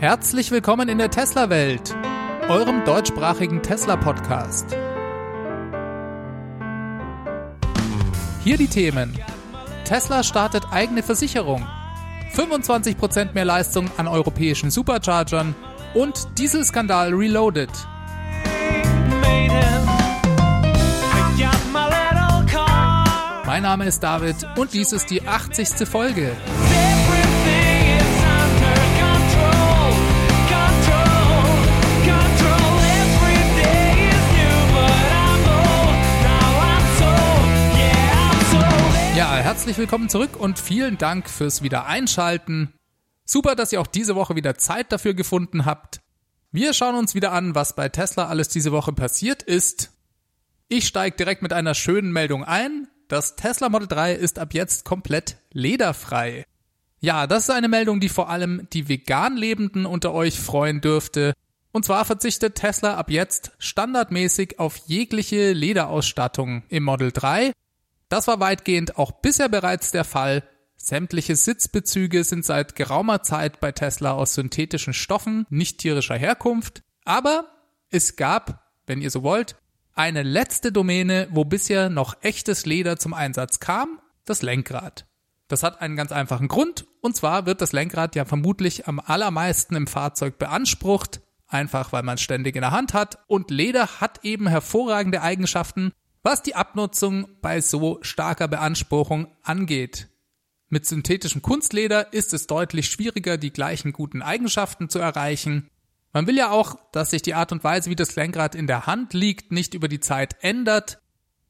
Herzlich willkommen in der Tesla-Welt, eurem deutschsprachigen Tesla-Podcast. Hier die Themen. Tesla startet eigene Versicherung. 25% mehr Leistung an europäischen Superchargern und Dieselskandal Reloaded. Mein Name ist David und dies ist die 80. Folge. Ja, herzlich willkommen zurück und vielen Dank fürs Wiedereinschalten. Super, dass ihr auch diese Woche wieder Zeit dafür gefunden habt. Wir schauen uns wieder an, was bei Tesla alles diese Woche passiert ist. Ich steige direkt mit einer schönen Meldung ein. Das Tesla Model 3 ist ab jetzt komplett lederfrei. Ja, das ist eine Meldung, die vor allem die vegan Lebenden unter euch freuen dürfte. Und zwar verzichtet Tesla ab jetzt standardmäßig auf jegliche Lederausstattung im Model 3 das war weitgehend auch bisher bereits der Fall. Sämtliche Sitzbezüge sind seit geraumer Zeit bei Tesla aus synthetischen Stoffen nicht tierischer Herkunft. Aber es gab, wenn ihr so wollt, eine letzte Domäne, wo bisher noch echtes Leder zum Einsatz kam, das Lenkrad. Das hat einen ganz einfachen Grund, und zwar wird das Lenkrad ja vermutlich am allermeisten im Fahrzeug beansprucht, einfach weil man es ständig in der Hand hat, und Leder hat eben hervorragende Eigenschaften, was die Abnutzung bei so starker Beanspruchung angeht. Mit synthetischem Kunstleder ist es deutlich schwieriger, die gleichen guten Eigenschaften zu erreichen. Man will ja auch, dass sich die Art und Weise, wie das Lenkrad in der Hand liegt, nicht über die Zeit ändert.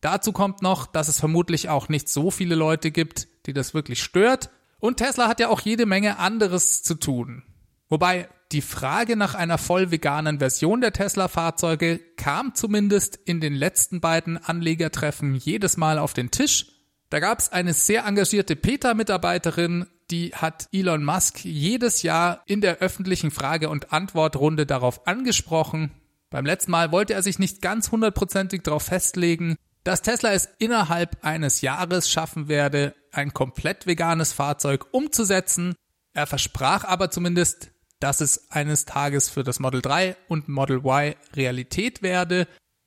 Dazu kommt noch, dass es vermutlich auch nicht so viele Leute gibt, die das wirklich stört. Und Tesla hat ja auch jede Menge anderes zu tun. Wobei die Frage nach einer voll veganen Version der Tesla-Fahrzeuge kam zumindest in den letzten beiden Anlegertreffen jedes Mal auf den Tisch. Da gab es eine sehr engagierte PETA-Mitarbeiterin, die hat Elon Musk jedes Jahr in der öffentlichen Frage- und Antwortrunde darauf angesprochen. Beim letzten Mal wollte er sich nicht ganz hundertprozentig darauf festlegen, dass Tesla es innerhalb eines Jahres schaffen werde, ein komplett veganes Fahrzeug umzusetzen. Er versprach aber zumindest, dass es eines Tages für das Model 3 und Model Y Realität werde,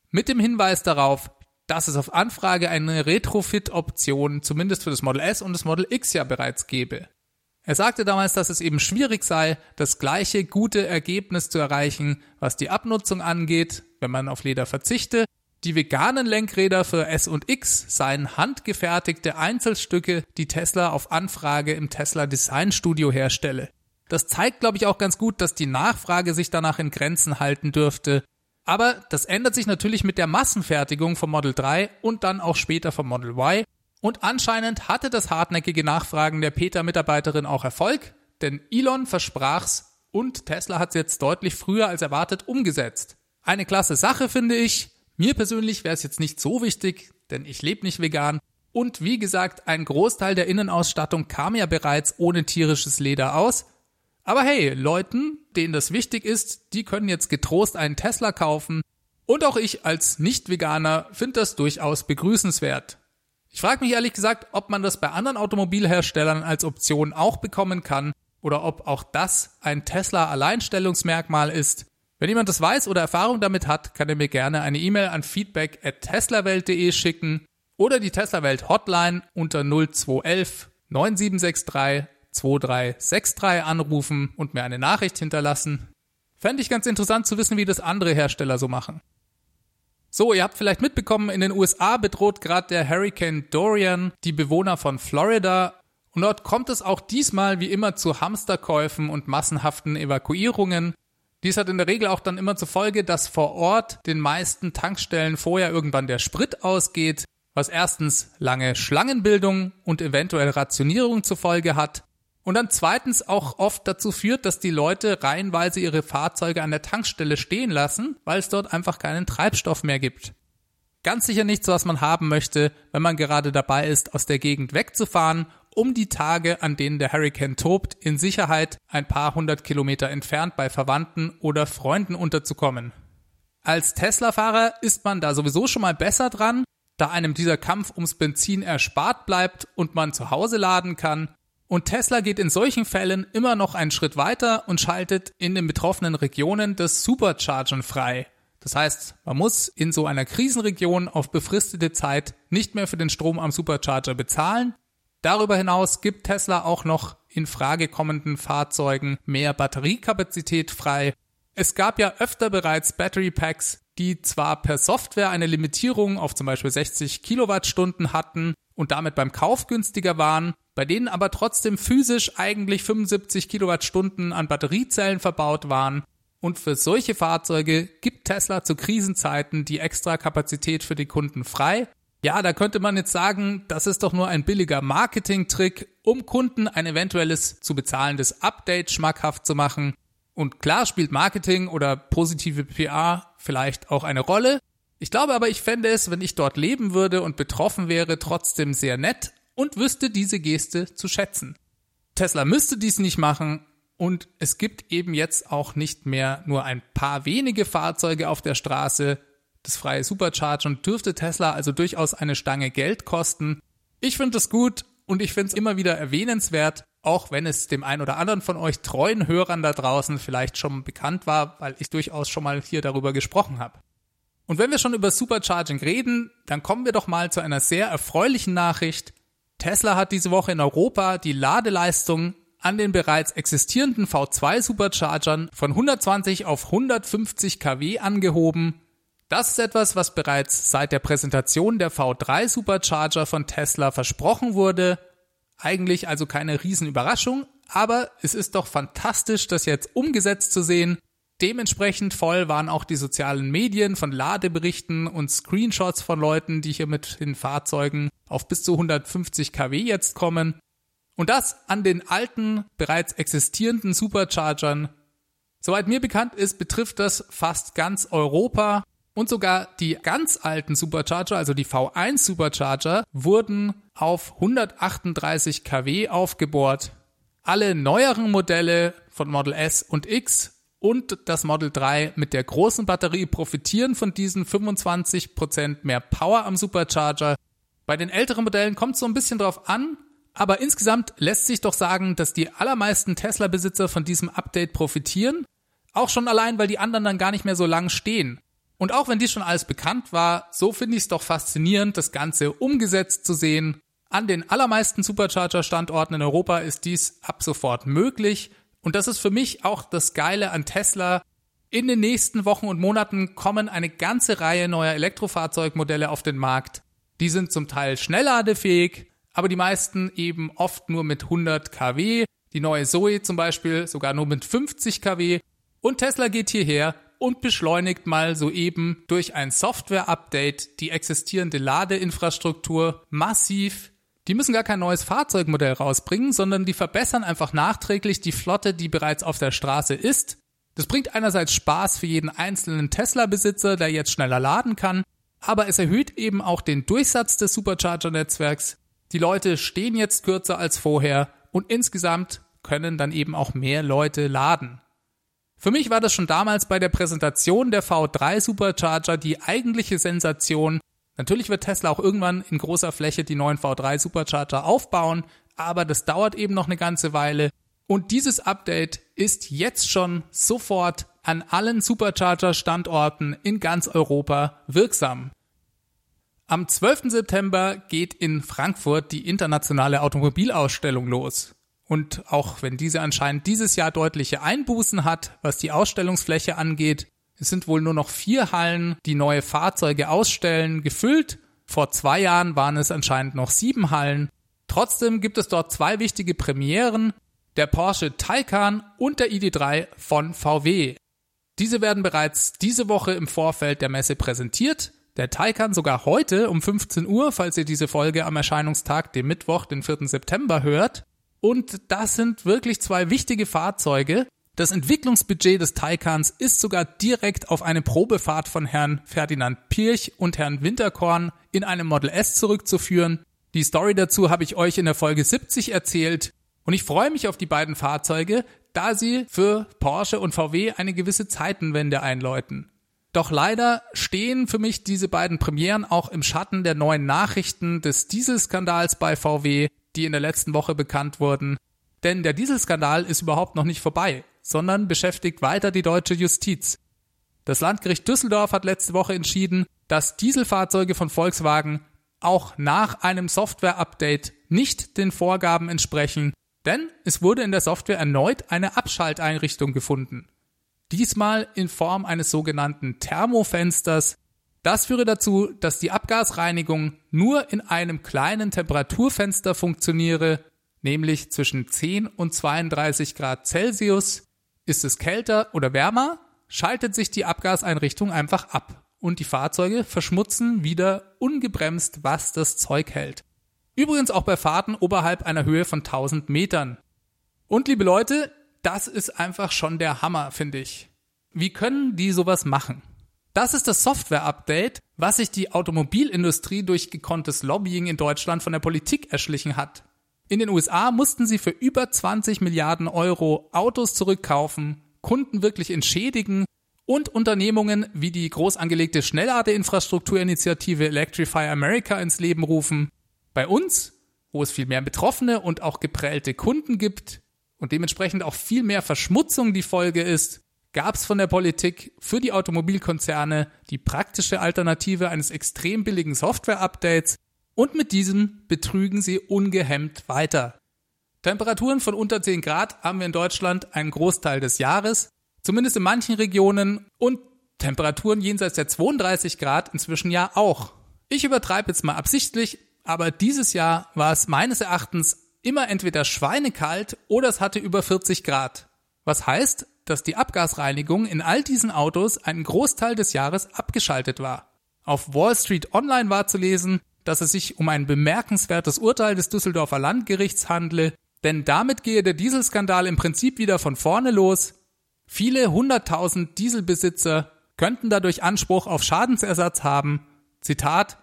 mit dem Hinweis darauf, dass es auf Anfrage eine Retrofit-Option zumindest für das Model S und das Model X ja bereits gebe. Er sagte damals, dass es eben schwierig sei, das gleiche gute Ergebnis zu erreichen, was die Abnutzung angeht, wenn man auf Leder verzichte. Die veganen Lenkräder für S und X seien handgefertigte Einzelstücke, die Tesla auf Anfrage im Tesla Design Studio herstelle. Das zeigt, glaube ich, auch ganz gut, dass die Nachfrage sich danach in Grenzen halten dürfte. Aber das ändert sich natürlich mit der Massenfertigung vom Model 3 und dann auch später vom Model Y. Und anscheinend hatte das hartnäckige Nachfragen der Peter-Mitarbeiterin auch Erfolg, denn Elon versprach's und Tesla hat's jetzt deutlich früher als erwartet umgesetzt. Eine klasse Sache finde ich. Mir persönlich wäre es jetzt nicht so wichtig, denn ich lebe nicht vegan. Und wie gesagt, ein Großteil der Innenausstattung kam ja bereits ohne tierisches Leder aus. Aber hey, Leuten, denen das wichtig ist, die können jetzt getrost einen Tesla kaufen. Und auch ich als Nicht-Veganer finde das durchaus begrüßenswert. Ich frage mich ehrlich gesagt, ob man das bei anderen Automobilherstellern als Option auch bekommen kann oder ob auch das ein Tesla-Alleinstellungsmerkmal ist. Wenn jemand das weiß oder Erfahrung damit hat, kann er mir gerne eine E-Mail an feedback at teslawelt.de schicken oder die Tesla-Welt Hotline unter 0211 9763 2363 anrufen und mir eine Nachricht hinterlassen. Fände ich ganz interessant zu wissen, wie das andere Hersteller so machen. So, ihr habt vielleicht mitbekommen, in den USA bedroht gerade der Hurricane Dorian die Bewohner von Florida und dort kommt es auch diesmal wie immer zu Hamsterkäufen und massenhaften Evakuierungen. Dies hat in der Regel auch dann immer zur Folge, dass vor Ort den meisten Tankstellen vorher irgendwann der Sprit ausgeht, was erstens lange Schlangenbildung und eventuell Rationierung zur Folge hat und dann zweitens auch oft dazu führt, dass die Leute reihenweise ihre Fahrzeuge an der Tankstelle stehen lassen, weil es dort einfach keinen Treibstoff mehr gibt. Ganz sicher nichts, was man haben möchte, wenn man gerade dabei ist, aus der Gegend wegzufahren, um die Tage, an denen der Hurricane tobt, in Sicherheit ein paar hundert Kilometer entfernt bei Verwandten oder Freunden unterzukommen. Als Tesla-Fahrer ist man da sowieso schon mal besser dran, da einem dieser Kampf ums Benzin erspart bleibt und man zu Hause laden kann Und Tesla geht in solchen Fällen immer noch einen Schritt weiter und schaltet in den betroffenen Regionen das Superchargen frei. Das heißt, man muss in so einer Krisenregion auf befristete Zeit nicht mehr für den Strom am Supercharger bezahlen. Darüber hinaus gibt Tesla auch noch in Frage kommenden Fahrzeugen mehr Batteriekapazität frei. Es gab ja öfter bereits Battery Packs, die zwar per Software eine Limitierung auf zum Beispiel 60 Kilowattstunden hatten und damit beim Kauf günstiger waren, bei denen aber trotzdem physisch eigentlich 75 Kilowattstunden an Batteriezellen verbaut waren. Und für solche Fahrzeuge gibt Tesla zu Krisenzeiten die extra Kapazität für die Kunden frei. Ja, da könnte man jetzt sagen, das ist doch nur ein billiger Marketingtrick, um Kunden ein eventuelles zu bezahlendes Update schmackhaft zu machen. Und klar spielt Marketing oder positive PR vielleicht auch eine Rolle. Ich glaube aber, ich fände es, wenn ich dort leben würde und betroffen wäre, trotzdem sehr nett und wüsste diese Geste zu schätzen. Tesla müsste dies nicht machen und es gibt eben jetzt auch nicht mehr nur ein paar wenige Fahrzeuge auf der Straße. Das freie Superchargen dürfte Tesla also durchaus eine Stange Geld kosten. Ich finde es gut und ich finde es immer wieder erwähnenswert, auch wenn es dem einen oder anderen von euch treuen Hörern da draußen vielleicht schon bekannt war, weil ich durchaus schon mal hier darüber gesprochen habe. Und wenn wir schon über Supercharging reden, dann kommen wir doch mal zu einer sehr erfreulichen Nachricht. Tesla hat diese Woche in Europa die Ladeleistung an den bereits existierenden V2 Superchargern von 120 auf 150 kW angehoben. Das ist etwas, was bereits seit der Präsentation der V3 Supercharger von Tesla versprochen wurde eigentlich also keine Riesenüberraschung, aber es ist doch fantastisch, das jetzt umgesetzt zu sehen. Dementsprechend voll waren auch die sozialen Medien von Ladeberichten und Screenshots von Leuten, die hier mit den Fahrzeugen auf bis zu 150 kW jetzt kommen. Und das an den alten, bereits existierenden Superchargern. Soweit mir bekannt ist, betrifft das fast ganz Europa und sogar die ganz alten Supercharger, also die V1 Supercharger, wurden auf 138 kW aufgebohrt. Alle neueren Modelle von Model S und X und das Model 3 mit der großen Batterie profitieren von diesen 25% mehr Power am Supercharger. Bei den älteren Modellen kommt es so ein bisschen drauf an, aber insgesamt lässt sich doch sagen, dass die allermeisten Tesla-Besitzer von diesem Update profitieren. Auch schon allein, weil die anderen dann gar nicht mehr so lang stehen. Und auch wenn dies schon alles bekannt war, so finde ich es doch faszinierend, das Ganze umgesetzt zu sehen. An den allermeisten Supercharger-Standorten in Europa ist dies ab sofort möglich. Und das ist für mich auch das Geile an Tesla. In den nächsten Wochen und Monaten kommen eine ganze Reihe neuer Elektrofahrzeugmodelle auf den Markt. Die sind zum Teil schnellladefähig, aber die meisten eben oft nur mit 100 kW. Die neue Zoe zum Beispiel sogar nur mit 50 kW. Und Tesla geht hierher und beschleunigt mal soeben durch ein Software-Update die existierende Ladeinfrastruktur massiv. Die müssen gar kein neues Fahrzeugmodell rausbringen, sondern die verbessern einfach nachträglich die Flotte, die bereits auf der Straße ist. Das bringt einerseits Spaß für jeden einzelnen Tesla-Besitzer, der jetzt schneller laden kann, aber es erhöht eben auch den Durchsatz des Supercharger-Netzwerks. Die Leute stehen jetzt kürzer als vorher und insgesamt können dann eben auch mehr Leute laden. Für mich war das schon damals bei der Präsentation der V3 Supercharger die eigentliche Sensation. Natürlich wird Tesla auch irgendwann in großer Fläche die neuen V3 Supercharger aufbauen, aber das dauert eben noch eine ganze Weile. Und dieses Update ist jetzt schon sofort an allen Supercharger-Standorten in ganz Europa wirksam. Am 12. September geht in Frankfurt die internationale Automobilausstellung los. Und auch wenn diese anscheinend dieses Jahr deutliche Einbußen hat, was die Ausstellungsfläche angeht, es sind wohl nur noch vier Hallen, die neue Fahrzeuge ausstellen, gefüllt. Vor zwei Jahren waren es anscheinend noch sieben Hallen. Trotzdem gibt es dort zwei wichtige Premieren, der Porsche Taycan und der ID3 von VW. Diese werden bereits diese Woche im Vorfeld der Messe präsentiert. Der Taycan sogar heute um 15 Uhr, falls ihr diese Folge am Erscheinungstag, dem Mittwoch, den 4. September hört. Und das sind wirklich zwei wichtige Fahrzeuge. Das Entwicklungsbudget des Taycans ist sogar direkt auf eine Probefahrt von Herrn Ferdinand Pirch und Herrn Winterkorn in einem Model S zurückzuführen. Die Story dazu habe ich euch in der Folge 70 erzählt und ich freue mich auf die beiden Fahrzeuge, da sie für Porsche und VW eine gewisse Zeitenwende einläuten. Doch leider stehen für mich diese beiden Premieren auch im Schatten der neuen Nachrichten des Dieselskandals bei VW, die in der letzten Woche bekannt wurden. Denn der Dieselskandal ist überhaupt noch nicht vorbei, sondern beschäftigt weiter die deutsche Justiz. Das Landgericht Düsseldorf hat letzte Woche entschieden, dass Dieselfahrzeuge von Volkswagen auch nach einem Software-Update nicht den Vorgaben entsprechen, denn es wurde in der Software erneut eine Abschalteinrichtung gefunden. Diesmal in Form eines sogenannten Thermofensters. Das führe dazu, dass die Abgasreinigung nur in einem kleinen Temperaturfenster funktioniere, nämlich zwischen 10 und 32 Grad Celsius. Ist es kälter oder wärmer, schaltet sich die Abgaseinrichtung einfach ab und die Fahrzeuge verschmutzen wieder ungebremst, was das Zeug hält. Übrigens auch bei Fahrten oberhalb einer Höhe von 1000 Metern. Und liebe Leute, das ist einfach schon der Hammer, finde ich. Wie können die sowas machen? Das ist das Software-Update, was sich die Automobilindustrie durch gekonntes Lobbying in Deutschland von der Politik erschlichen hat. In den USA mussten sie für über 20 Milliarden Euro Autos zurückkaufen, Kunden wirklich entschädigen und Unternehmungen wie die groß angelegte Schnellladeinfrastrukturinitiative Electrify America ins Leben rufen. Bei uns, wo es viel mehr Betroffene und auch geprellte Kunden gibt und dementsprechend auch viel mehr Verschmutzung die Folge ist, gab es von der Politik für die Automobilkonzerne die praktische Alternative eines extrem billigen Software-Updates und mit diesem betrügen sie ungehemmt weiter. Temperaturen von unter 10 Grad haben wir in Deutschland einen Großteil des Jahres Zumindest in manchen Regionen und Temperaturen jenseits der 32 Grad inzwischen ja auch. Ich übertreibe jetzt mal absichtlich, aber dieses Jahr war es meines Erachtens immer entweder schweinekalt oder es hatte über 40 Grad. Was heißt, dass die Abgasreinigung in all diesen Autos einen Großteil des Jahres abgeschaltet war. Auf Wall Street Online war zu lesen, dass es sich um ein bemerkenswertes Urteil des Düsseldorfer Landgerichts handle, denn damit gehe der Dieselskandal im Prinzip wieder von vorne los, Viele hunderttausend Dieselbesitzer könnten dadurch Anspruch auf Schadensersatz haben. Zitat,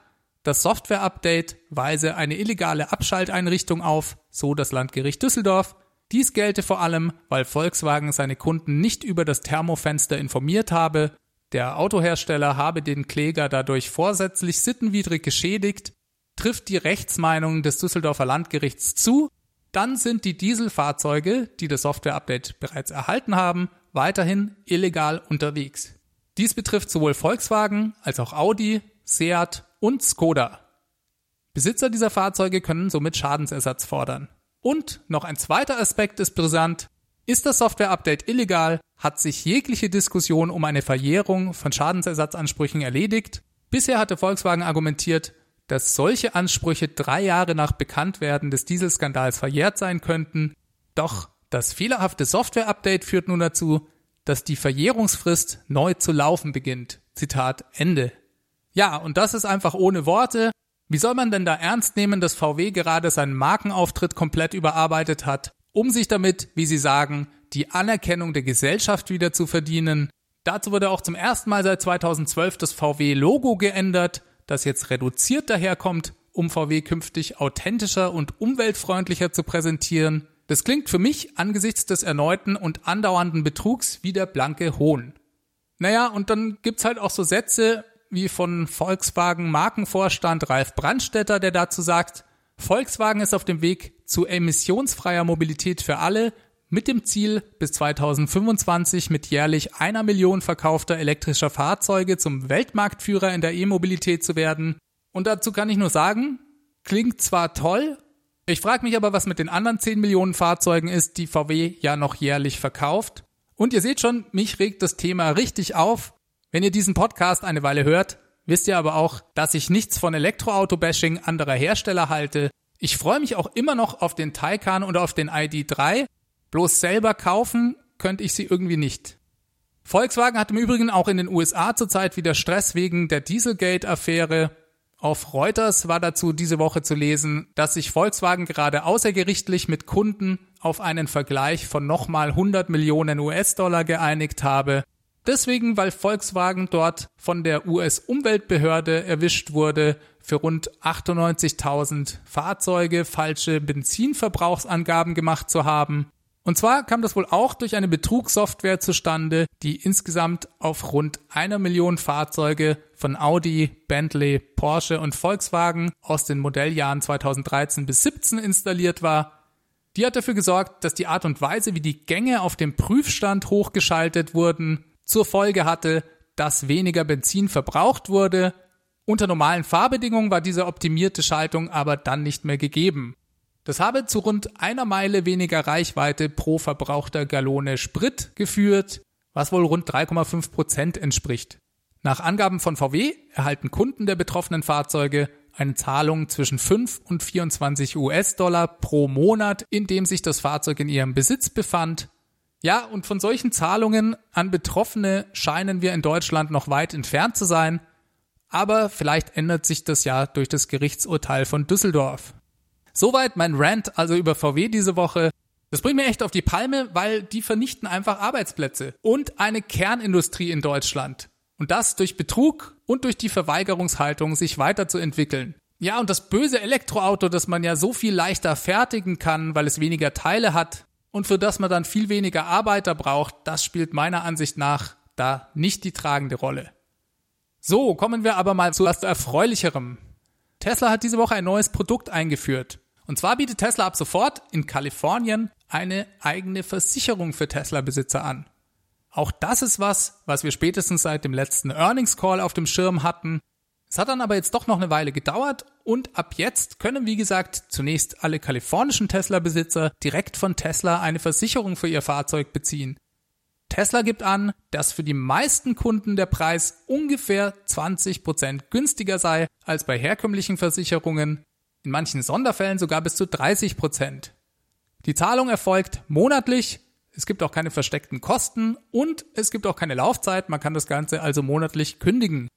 das Software-Update weise eine illegale Abschalteinrichtung auf, so das Landgericht Düsseldorf. Dies gelte vor allem, weil Volkswagen seine Kunden nicht über das Thermofenster informiert habe. Der Autohersteller habe den Kläger dadurch vorsätzlich sittenwidrig geschädigt. Trifft die Rechtsmeinung des Düsseldorfer Landgerichts zu, dann sind die Dieselfahrzeuge, die das Software-Update bereits erhalten haben, weiterhin illegal unterwegs. Dies betrifft sowohl Volkswagen als auch Audi, Seat und Skoda. Besitzer dieser Fahrzeuge können somit Schadensersatz fordern. Und noch ein zweiter Aspekt ist brisant. Ist das Software-Update illegal, hat sich jegliche Diskussion um eine Verjährung von Schadensersatzansprüchen erledigt. Bisher hatte Volkswagen argumentiert, dass solche Ansprüche drei Jahre nach Bekanntwerden des Dieselskandals verjährt sein könnten. Doch das fehlerhafte Software-Update führt nun dazu, dass die Verjährungsfrist neu zu laufen beginnt. Zitat Ende. Ja, und das ist einfach ohne Worte. Wie soll man denn da ernst nehmen, dass VW gerade seinen Markenauftritt komplett überarbeitet hat, um sich damit, wie sie sagen, die Anerkennung der Gesellschaft wieder zu verdienen? Dazu wurde auch zum ersten Mal seit 2012 das VW-Logo geändert, das jetzt reduziert daherkommt, um VW künftig authentischer und umweltfreundlicher zu präsentieren. Das klingt für mich angesichts des erneuten und andauernden Betrugs wie der blanke Hohn. Naja, und dann gibt's halt auch so Sätze wie von Volkswagen Markenvorstand Ralf Brandstetter, der dazu sagt, Volkswagen ist auf dem Weg zu emissionsfreier Mobilität für alle mit dem Ziel, bis 2025 mit jährlich einer Million verkaufter elektrischer Fahrzeuge zum Weltmarktführer in der E-Mobilität zu werden. Und dazu kann ich nur sagen, klingt zwar toll, ich frage mich aber, was mit den anderen 10 Millionen Fahrzeugen ist, die VW ja noch jährlich verkauft. Und ihr seht schon, mich regt das Thema richtig auf. Wenn ihr diesen Podcast eine Weile hört, wisst ihr aber auch, dass ich nichts von Elektroauto-Bashing anderer Hersteller halte. Ich freue mich auch immer noch auf den Taycan und auf den ID3. Bloß selber kaufen könnte ich sie irgendwie nicht. Volkswagen hat im Übrigen auch in den USA zurzeit wieder Stress wegen der Dieselgate-Affäre. Auf Reuters war dazu diese Woche zu lesen, dass sich Volkswagen gerade außergerichtlich mit Kunden auf einen Vergleich von nochmal 100 Millionen US-Dollar geeinigt habe. Deswegen, weil Volkswagen dort von der US-Umweltbehörde erwischt wurde, für rund 98.000 Fahrzeuge falsche Benzinverbrauchsangaben gemacht zu haben. Und zwar kam das wohl auch durch eine Betrugssoftware zustande, die insgesamt auf rund einer Million Fahrzeuge von Audi, Bentley, Porsche und Volkswagen aus den Modelljahren 2013 bis 17 installiert war. Die hat dafür gesorgt, dass die Art und Weise, wie die Gänge auf dem Prüfstand hochgeschaltet wurden, zur Folge hatte, dass weniger Benzin verbraucht wurde. Unter normalen Fahrbedingungen war diese optimierte Schaltung aber dann nicht mehr gegeben. Das habe zu rund einer Meile weniger Reichweite pro verbrauchter Gallone Sprit geführt, was wohl rund 3,5 Prozent entspricht. Nach Angaben von VW erhalten Kunden der betroffenen Fahrzeuge eine Zahlung zwischen 5 und 24 US-Dollar pro Monat, in dem sich das Fahrzeug in ihrem Besitz befand. Ja, und von solchen Zahlungen an Betroffene scheinen wir in Deutschland noch weit entfernt zu sein, aber vielleicht ändert sich das ja durch das Gerichtsurteil von Düsseldorf. Soweit mein Rant also über VW diese Woche. Das bringt mir echt auf die Palme, weil die vernichten einfach Arbeitsplätze und eine Kernindustrie in Deutschland. Und das durch Betrug und durch die Verweigerungshaltung, sich weiterzuentwickeln. Ja, und das böse Elektroauto, das man ja so viel leichter fertigen kann, weil es weniger Teile hat und für das man dann viel weniger Arbeiter braucht, das spielt meiner Ansicht nach da nicht die tragende Rolle. So, kommen wir aber mal zu etwas Erfreulicherem. Tesla hat diese Woche ein neues Produkt eingeführt. Und zwar bietet Tesla ab sofort in Kalifornien eine eigene Versicherung für Tesla-Besitzer an. Auch das ist was, was wir spätestens seit dem letzten Earnings Call auf dem Schirm hatten. Es hat dann aber jetzt doch noch eine Weile gedauert und ab jetzt können, wie gesagt, zunächst alle kalifornischen Tesla-Besitzer direkt von Tesla eine Versicherung für ihr Fahrzeug beziehen. Tesla gibt an, dass für die meisten Kunden der Preis ungefähr 20% günstiger sei als bei herkömmlichen Versicherungen in manchen Sonderfällen sogar bis zu 30 Prozent. Die Zahlung erfolgt monatlich, es gibt auch keine versteckten Kosten und es gibt auch keine Laufzeit, man kann das Ganze also monatlich kündigen.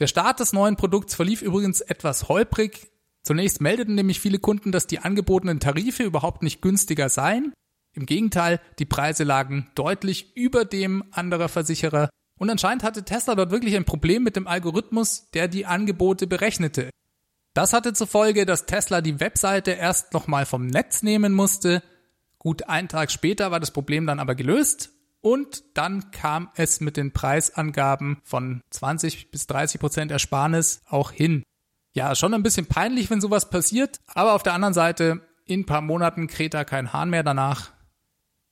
Der Start des neuen Produkts verlief übrigens etwas holprig. Zunächst meldeten nämlich viele Kunden, dass die angebotenen Tarife überhaupt nicht günstiger seien. Im Gegenteil, die Preise lagen deutlich über dem anderer Versicherer und anscheinend hatte Tesla dort wirklich ein Problem mit dem Algorithmus, der die Angebote berechnete. Das hatte zur Folge, dass Tesla die Webseite erst nochmal vom Netz nehmen musste. Gut einen Tag später war das Problem dann aber gelöst und dann kam es mit den Preisangaben von 20 bis 30 Prozent Ersparnis auch hin. Ja, schon ein bisschen peinlich, wenn sowas passiert, aber auf der anderen Seite, in ein paar Monaten kräht da kein Hahn mehr danach.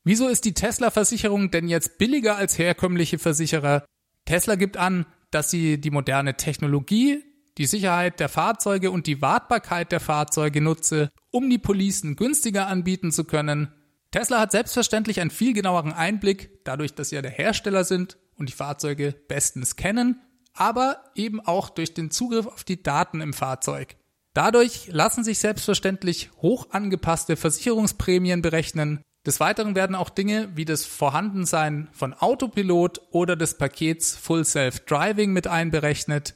Wieso ist die Tesla-Versicherung denn jetzt billiger als herkömmliche Versicherer? Tesla gibt an, dass sie die moderne Technologie die Sicherheit der Fahrzeuge und die Wartbarkeit der Fahrzeuge nutze, um die Policen günstiger anbieten zu können. Tesla hat selbstverständlich einen viel genaueren Einblick, dadurch, dass sie ja der Hersteller sind und die Fahrzeuge bestens kennen, aber eben auch durch den Zugriff auf die Daten im Fahrzeug. Dadurch lassen sich selbstverständlich hoch angepasste Versicherungsprämien berechnen. Des Weiteren werden auch Dinge wie das Vorhandensein von Autopilot oder des Pakets Full Self Driving mit einberechnet.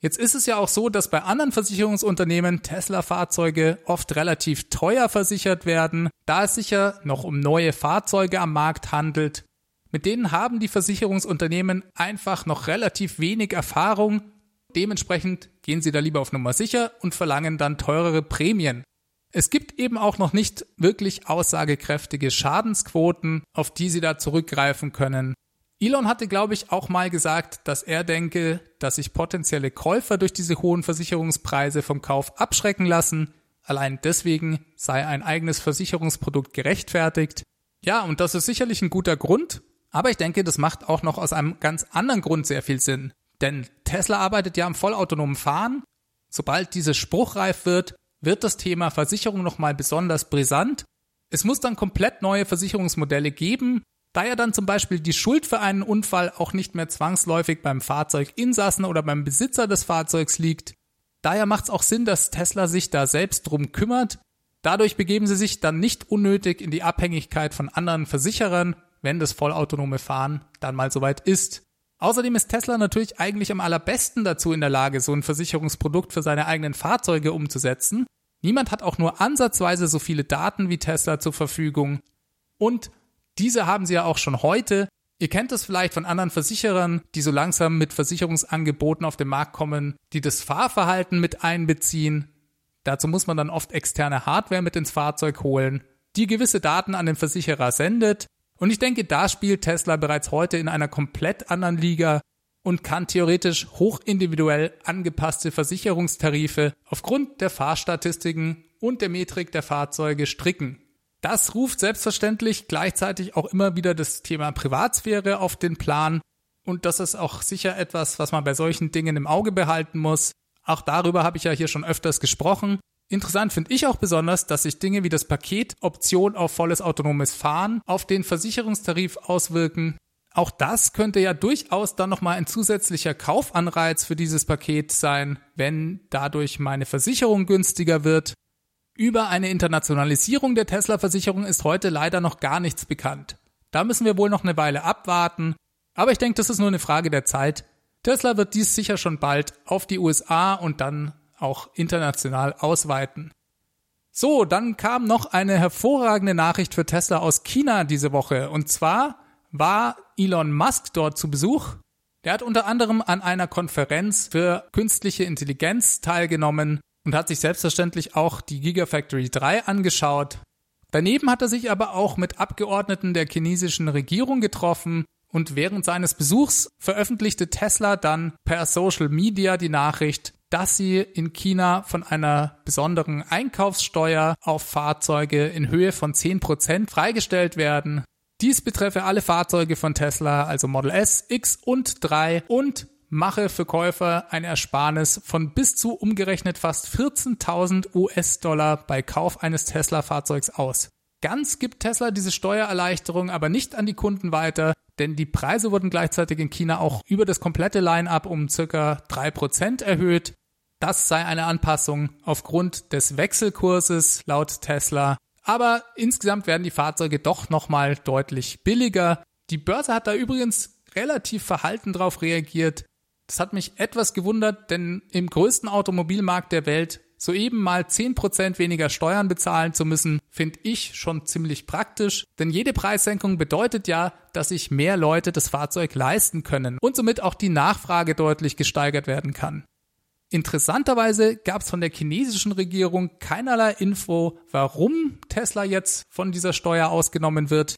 Jetzt ist es ja auch so, dass bei anderen Versicherungsunternehmen Tesla-Fahrzeuge oft relativ teuer versichert werden, da es sich ja noch um neue Fahrzeuge am Markt handelt. Mit denen haben die Versicherungsunternehmen einfach noch relativ wenig Erfahrung. Dementsprechend gehen sie da lieber auf Nummer sicher und verlangen dann teurere Prämien. Es gibt eben auch noch nicht wirklich aussagekräftige Schadensquoten, auf die sie da zurückgreifen können. Elon hatte, glaube ich, auch mal gesagt, dass er denke, dass sich potenzielle Käufer durch diese hohen Versicherungspreise vom Kauf abschrecken lassen. Allein deswegen sei ein eigenes Versicherungsprodukt gerechtfertigt. Ja, und das ist sicherlich ein guter Grund, aber ich denke, das macht auch noch aus einem ganz anderen Grund sehr viel Sinn. Denn Tesla arbeitet ja am vollautonomen Fahren. Sobald dieses spruchreif wird, wird das Thema Versicherung nochmal besonders brisant. Es muss dann komplett neue Versicherungsmodelle geben, da ja dann zum Beispiel die Schuld für einen Unfall auch nicht mehr zwangsläufig beim Fahrzeuginsassen oder beim Besitzer des Fahrzeugs liegt. Daher macht es auch Sinn, dass Tesla sich da selbst drum kümmert. Dadurch begeben sie sich dann nicht unnötig in die Abhängigkeit von anderen Versicherern, wenn das vollautonome Fahren dann mal soweit ist. Außerdem ist Tesla natürlich eigentlich am allerbesten dazu in der Lage, so ein Versicherungsprodukt für seine eigenen Fahrzeuge umzusetzen. Niemand hat auch nur ansatzweise so viele Daten wie Tesla zur Verfügung. Und diese haben sie ja auch schon heute. Ihr kennt es vielleicht von anderen Versicherern, die so langsam mit Versicherungsangeboten auf den Markt kommen, die das Fahrverhalten mit einbeziehen. Dazu muss man dann oft externe Hardware mit ins Fahrzeug holen. die gewisse Daten an den Versicherer sendet. Und ich denke, da spielt Tesla bereits heute in einer komplett anderen Liga und kann theoretisch hochindividuell angepasste Versicherungstarife aufgrund der Fahrstatistiken und der Metrik der Fahrzeuge stricken. Das ruft selbstverständlich gleichzeitig auch immer wieder das Thema Privatsphäre auf den Plan und das ist auch sicher etwas, was man bei solchen Dingen im Auge behalten muss. Auch darüber habe ich ja hier schon öfters gesprochen. Interessant finde ich auch besonders, dass sich Dinge wie das Paket Option auf volles autonomes Fahren auf den Versicherungstarif auswirken. Auch das könnte ja durchaus dann nochmal ein zusätzlicher Kaufanreiz für dieses Paket sein, wenn dadurch meine Versicherung günstiger wird. Über eine Internationalisierung der Tesla-Versicherung ist heute leider noch gar nichts bekannt. Da müssen wir wohl noch eine Weile abwarten. Aber ich denke, das ist nur eine Frage der Zeit. Tesla wird dies sicher schon bald auf die USA und dann auch international ausweiten. So, dann kam noch eine hervorragende Nachricht für Tesla aus China diese Woche. Und zwar war Elon Musk dort zu Besuch. Der hat unter anderem an einer Konferenz für künstliche Intelligenz teilgenommen und hat sich selbstverständlich auch die Gigafactory 3 angeschaut. Daneben hat er sich aber auch mit Abgeordneten der chinesischen Regierung getroffen und während seines Besuchs veröffentlichte Tesla dann per Social Media die Nachricht, dass sie in China von einer besonderen Einkaufssteuer auf Fahrzeuge in Höhe von 10% freigestellt werden. Dies betreffe alle Fahrzeuge von Tesla, also Model S, X und 3 und mache für Käufer eine Ersparnis von bis zu umgerechnet fast 14.000 US-Dollar bei Kauf eines Tesla-Fahrzeugs aus. Ganz gibt Tesla diese Steuererleichterung aber nicht an die Kunden weiter, denn die Preise wurden gleichzeitig in China auch über das komplette Line-up um circa 3% erhöht. Das sei eine Anpassung aufgrund des Wechselkurses laut Tesla. Aber insgesamt werden die Fahrzeuge doch nochmal deutlich billiger. Die Börse hat da übrigens relativ verhalten drauf reagiert. Das hat mich etwas gewundert, denn im größten Automobilmarkt der Welt soeben mal 10% weniger Steuern bezahlen zu müssen, finde ich schon ziemlich praktisch, denn jede Preissenkung bedeutet ja, dass sich mehr Leute das Fahrzeug leisten können und somit auch die Nachfrage deutlich gesteigert werden kann. Interessanterweise gab es von der chinesischen Regierung keinerlei Info, warum Tesla jetzt von dieser Steuer ausgenommen wird.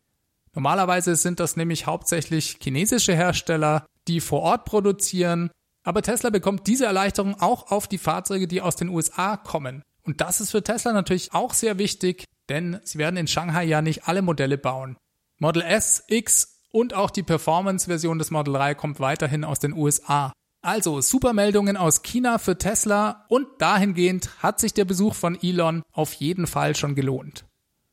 Normalerweise sind das nämlich hauptsächlich chinesische Hersteller, die vor Ort produzieren aber Tesla bekommt diese Erleichterung auch auf die Fahrzeuge, die aus den USA kommen. Und das ist für Tesla natürlich auch sehr wichtig, denn sie werden in Shanghai ja nicht alle Modelle bauen. Model S, X und auch die Performance-Version des Model 3 kommt weiterhin aus den USA. Also Supermeldungen aus China für Tesla und dahingehend hat sich der Besuch von Elon auf jeden Fall schon gelohnt.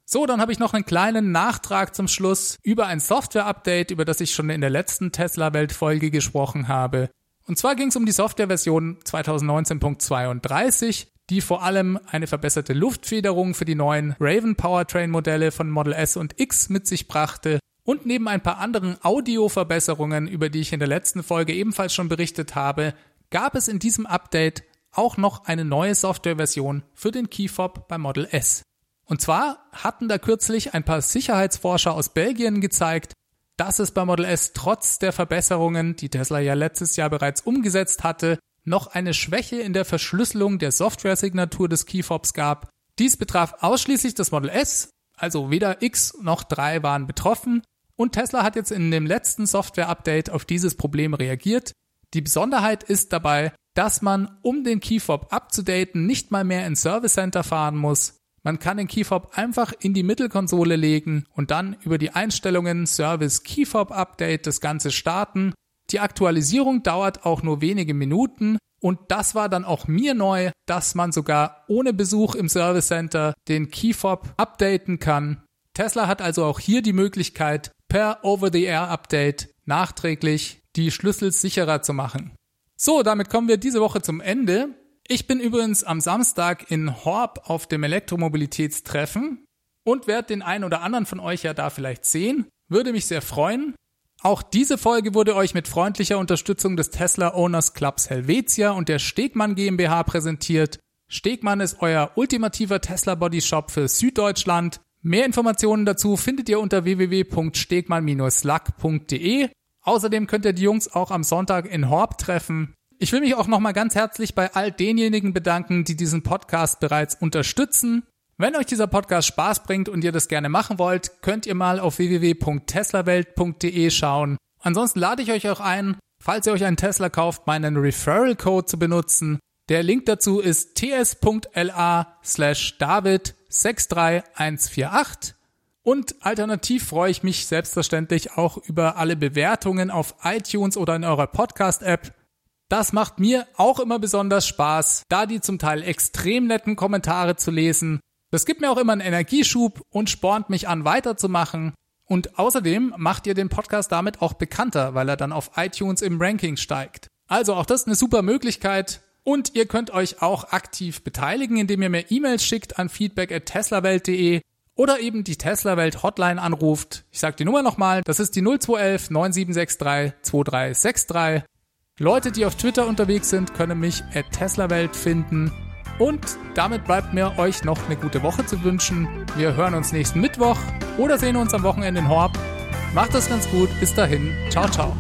So, dann habe ich noch einen kleinen Nachtrag zum Schluss über ein Software-Update, über das ich schon in der letzten Tesla-Welt-Folge gesprochen habe. Und zwar ging es um die Softwareversion 2019.32, die vor allem eine verbesserte Luftfederung für die neuen Raven Powertrain Modelle von Model S und X mit sich brachte und neben ein paar anderen Audioverbesserungen, über die ich in der letzten Folge ebenfalls schon berichtet habe, gab es in diesem Update auch noch eine neue Softwareversion für den Keyfob bei Model S. Und zwar hatten da kürzlich ein paar Sicherheitsforscher aus Belgien gezeigt, dass es bei Model S trotz der Verbesserungen, die Tesla ja letztes Jahr bereits umgesetzt hatte, noch eine Schwäche in der Verschlüsselung der Software-Signatur des Keyfobs gab. Dies betraf ausschließlich das Model S, also weder X noch 3 waren betroffen und Tesla hat jetzt in dem letzten Software-Update auf dieses Problem reagiert. Die Besonderheit ist dabei, dass man, um den Keyfob abzudaten, nicht mal mehr ins Service Center fahren muss, man kann den Keyfob einfach in die Mittelkonsole legen und dann über die Einstellungen Service Keyfob Update das Ganze starten. Die Aktualisierung dauert auch nur wenige Minuten und das war dann auch mir neu, dass man sogar ohne Besuch im Service Center den Keyfob updaten kann. Tesla hat also auch hier die Möglichkeit, per Over-the-Air-Update nachträglich die Schlüssel sicherer zu machen. So, damit kommen wir diese Woche zum Ende. Ich bin übrigens am Samstag in Horb auf dem Elektromobilitätstreffen und werde den einen oder anderen von euch ja da vielleicht sehen. Würde mich sehr freuen. Auch diese Folge wurde euch mit freundlicher Unterstützung des Tesla Owners Clubs Helvetia und der Stegmann GmbH präsentiert. Stegmann ist euer ultimativer Tesla Body Shop für Süddeutschland. Mehr Informationen dazu findet ihr unter www.stegmann-lack.de. Außerdem könnt ihr die Jungs auch am Sonntag in Horb treffen. Ich will mich auch nochmal ganz herzlich bei all denjenigen bedanken, die diesen Podcast bereits unterstützen. Wenn euch dieser Podcast Spaß bringt und ihr das gerne machen wollt, könnt ihr mal auf www.teslawelt.de schauen. Ansonsten lade ich euch auch ein, falls ihr euch einen Tesla kauft, meinen Referral Code zu benutzen. Der Link dazu ist ts.la slash david 63148. Und alternativ freue ich mich selbstverständlich auch über alle Bewertungen auf iTunes oder in eurer Podcast-App. Das macht mir auch immer besonders Spaß, da die zum Teil extrem netten Kommentare zu lesen. Das gibt mir auch immer einen Energieschub und spornt mich an, weiterzumachen. Und außerdem macht ihr den Podcast damit auch bekannter, weil er dann auf iTunes im Ranking steigt. Also auch das eine super Möglichkeit. Und ihr könnt euch auch aktiv beteiligen, indem ihr mir E-Mails schickt an feedback at teslawelt.de oder eben die Tesla Welt Hotline anruft. Ich sage die Nummer nochmal, das ist die 0211 9763 2363. Leute, die auf Twitter unterwegs sind, können mich at teslawelt finden. Und damit bleibt mir euch noch eine gute Woche zu wünschen. Wir hören uns nächsten Mittwoch oder sehen uns am Wochenende in Horb. Macht es ganz gut. Bis dahin. Ciao, ciao.